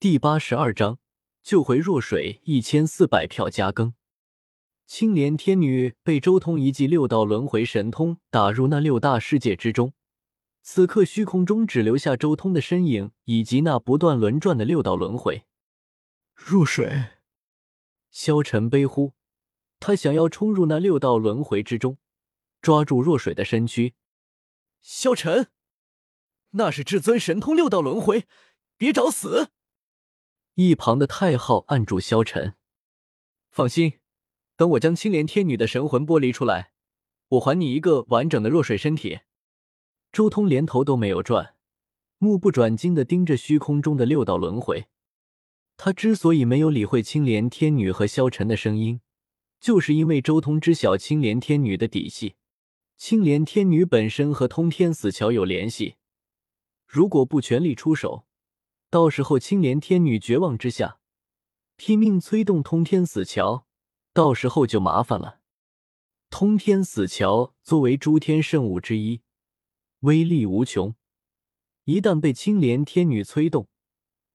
第八十二章救回弱水一千四百票加更。青莲天女被周通一记六道轮回神通打入那六大世界之中，此刻虚空中只留下周通的身影以及那不断轮转的六道轮回。弱水，萧晨悲呼，他想要冲入那六道轮回之中，抓住弱水的身躯。萧晨，那是至尊神通六道轮回，别找死！一旁的太昊按住萧晨，放心。等我将青莲天女的神魂剥离出来，我还你一个完整的弱水身体。周通连头都没有转，目不转睛的盯着虚空中的六道轮回。他之所以没有理会青莲天女和萧晨的声音，就是因为周通知晓青莲天女的底细。青莲天女本身和通天死桥有联系，如果不全力出手，到时候青莲天女绝望之下，拼命催动通天死桥。到时候就麻烦了。通天死桥作为诸天圣物之一，威力无穷。一旦被青莲天女催动，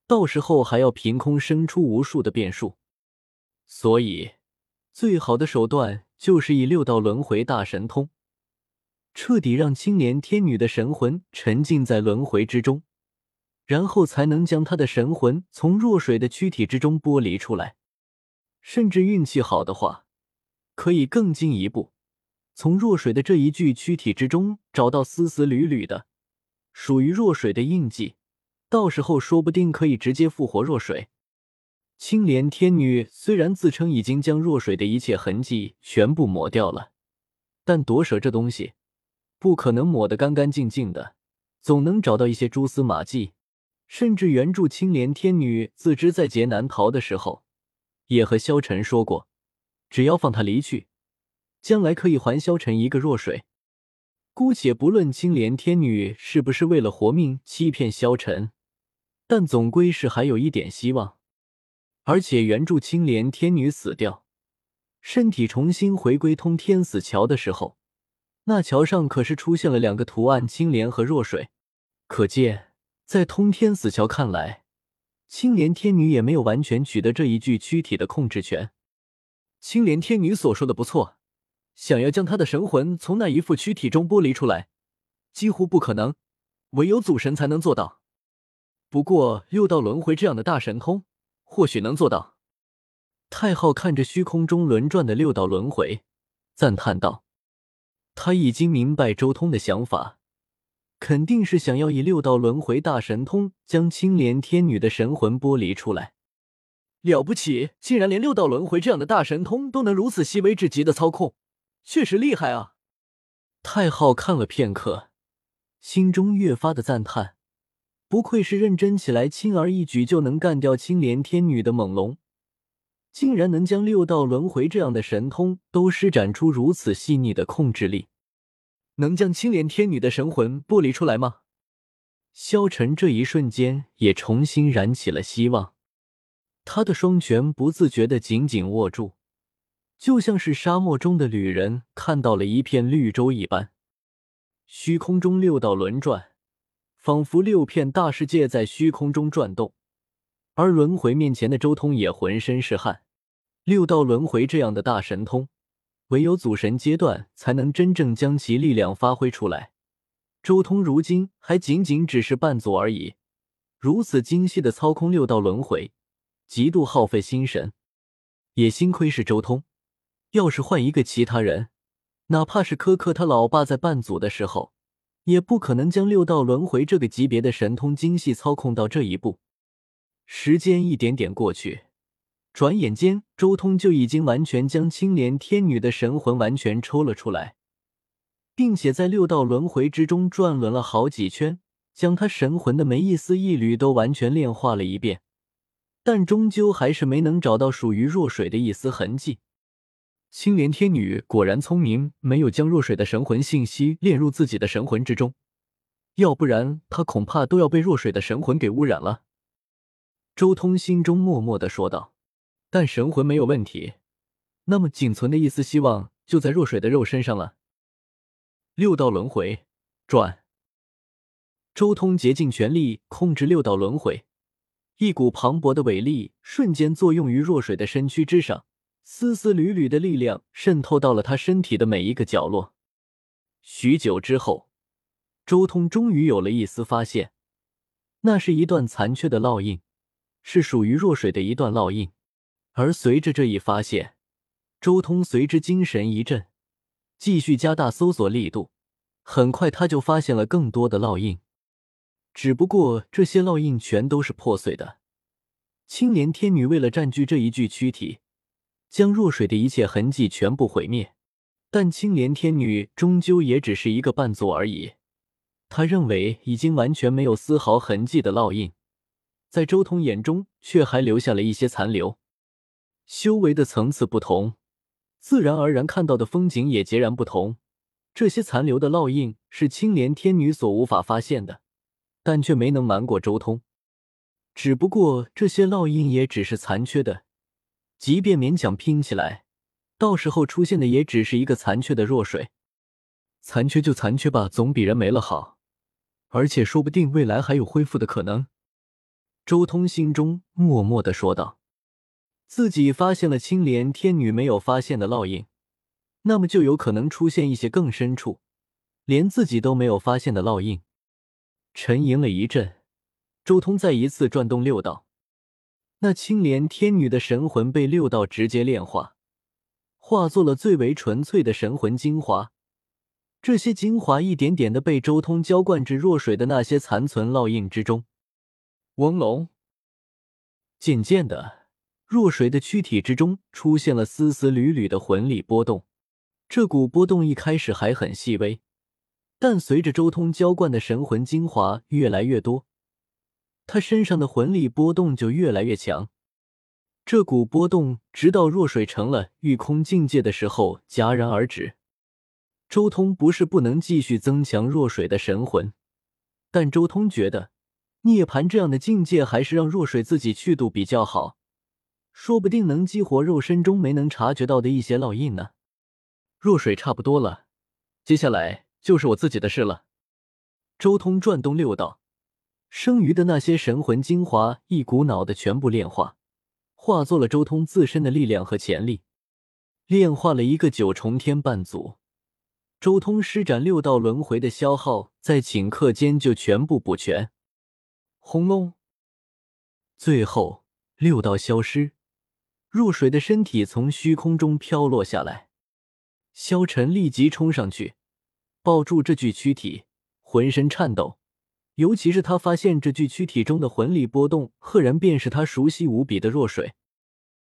到时候还要凭空生出无数的变数。所以，最好的手段就是以六道轮回大神通，彻底让青莲天女的神魂沉浸在轮回之中，然后才能将他的神魂从弱水的躯体之中剥离出来。甚至运气好的话，可以更进一步，从弱水的这一具躯体之中找到丝丝缕缕的属于弱水的印记，到时候说不定可以直接复活弱水。青莲天女虽然自称已经将弱水的一切痕迹全部抹掉了，但夺舍这东西不可能抹得干干净净的，总能找到一些蛛丝马迹。甚至原著青莲天女自知在劫难逃的时候。也和萧晨说过，只要放他离去，将来可以还萧晨一个弱水。姑且不论青莲天女是不是为了活命欺骗萧晨，但总归是还有一点希望。而且原著青莲天女死掉，身体重新回归通天死桥的时候，那桥上可是出现了两个图案：青莲和弱水。可见，在通天死桥看来。青莲天女也没有完全取得这一具躯体的控制权。青莲天女所说的不错，想要将她的神魂从那一副躯体中剥离出来，几乎不可能，唯有祖神才能做到。不过六道轮回这样的大神通，或许能做到。太昊看着虚空中轮转的六道轮回，赞叹道：“他已经明白周通的想法。”肯定是想要以六道轮回大神通将青莲天女的神魂剥离出来。了不起，竟然连六道轮回这样的大神通都能如此细微至极的操控，确实厉害啊！太昊看了片刻，心中越发的赞叹，不愧是认真起来轻而易举就能干掉青莲天女的猛龙，竟然能将六道轮回这样的神通都施展出如此细腻的控制力。能将青莲天女的神魂剥离出来吗？萧晨这一瞬间也重新燃起了希望，他的双拳不自觉的紧紧握住，就像是沙漠中的旅人看到了一片绿洲一般。虚空中六道轮转，仿佛六片大世界在虚空中转动，而轮回面前的周通也浑身是汗。六道轮回这样的大神通。唯有祖神阶段才能真正将其力量发挥出来。周通如今还仅仅只是半祖而已，如此精细的操控六道轮回，极度耗费心神。也幸亏是周通，要是换一个其他人，哪怕是柯克他老爸在半祖的时候，也不可能将六道轮回这个级别的神通精细操控到这一步。时间一点点过去。转眼间，周通就已经完全将青莲天女的神魂完全抽了出来，并且在六道轮回之中转轮了好几圈，将他神魂的每一丝一缕都完全炼化了一遍，但终究还是没能找到属于弱水的一丝痕迹。青莲天女果然聪明，没有将弱水的神魂信息炼入自己的神魂之中，要不然她恐怕都要被弱水的神魂给污染了。周通心中默默的说道。但神魂没有问题，那么仅存的一丝希望就在弱水的肉身上了。六道轮回转，周通竭尽全力控制六道轮回，一股磅礴的伟力瞬间作用于若水的身躯之上，丝丝缕缕的力量渗透到了他身体的每一个角落。许久之后，周通终于有了一丝发现，那是一段残缺的烙印，是属于若水的一段烙印。而随着这一发现，周通随之精神一振，继续加大搜索力度。很快，他就发现了更多的烙印。只不过这些烙印全都是破碎的。青莲天女为了占据这一具躯体，将若水的一切痕迹全部毁灭。但青莲天女终究也只是一个伴奏而已。她认为已经完全没有丝毫痕迹的烙印，在周通眼中却还留下了一些残留。修为的层次不同，自然而然看到的风景也截然不同。这些残留的烙印是青莲天女所无法发现的。但却没能瞒过周通，只不过这些烙印也只是残缺的，即便勉强拼起来，到时候出现的也只是一个残缺的弱水。残缺就残缺吧，总比人没了好，而且说不定未来还有恢复的可能。周通心中默默的说道：“自己发现了青莲天女没有发现的烙印，那么就有可能出现一些更深处，连自己都没有发现的烙印。”沉吟了一阵，周通再一次转动六道，那青莲天女的神魂被六道直接炼化，化作了最为纯粹的神魂精华。这些精华一点点的被周通浇灌至弱水的那些残存烙印之中。嗡隆，渐渐的，若水的躯体之中出现了丝丝缕缕的魂力波动。这股波动一开始还很细微。但随着周通浇灌的神魂精华越来越多，他身上的魂力波动就越来越强。这股波动直到若水成了御空境界的时候戛然而止。周通不是不能继续增强若水的神魂，但周通觉得涅槃这样的境界还是让若水自己去度比较好，说不定能激活肉身中没能察觉到的一些烙印呢。若水差不多了，接下来。就是我自己的事了。周通转动六道，剩余的那些神魂精华一股脑的全部炼化，化作了周通自身的力量和潜力，炼化了一个九重天半祖。周通施展六道轮回的消耗，在顷刻间就全部补全。轰隆！最后六道消失，入水的身体从虚空中飘落下来，萧晨立即冲上去。抱住这具躯体，浑身颤抖。尤其是他发现这具躯体中的魂力波动，赫然便是他熟悉无比的若水。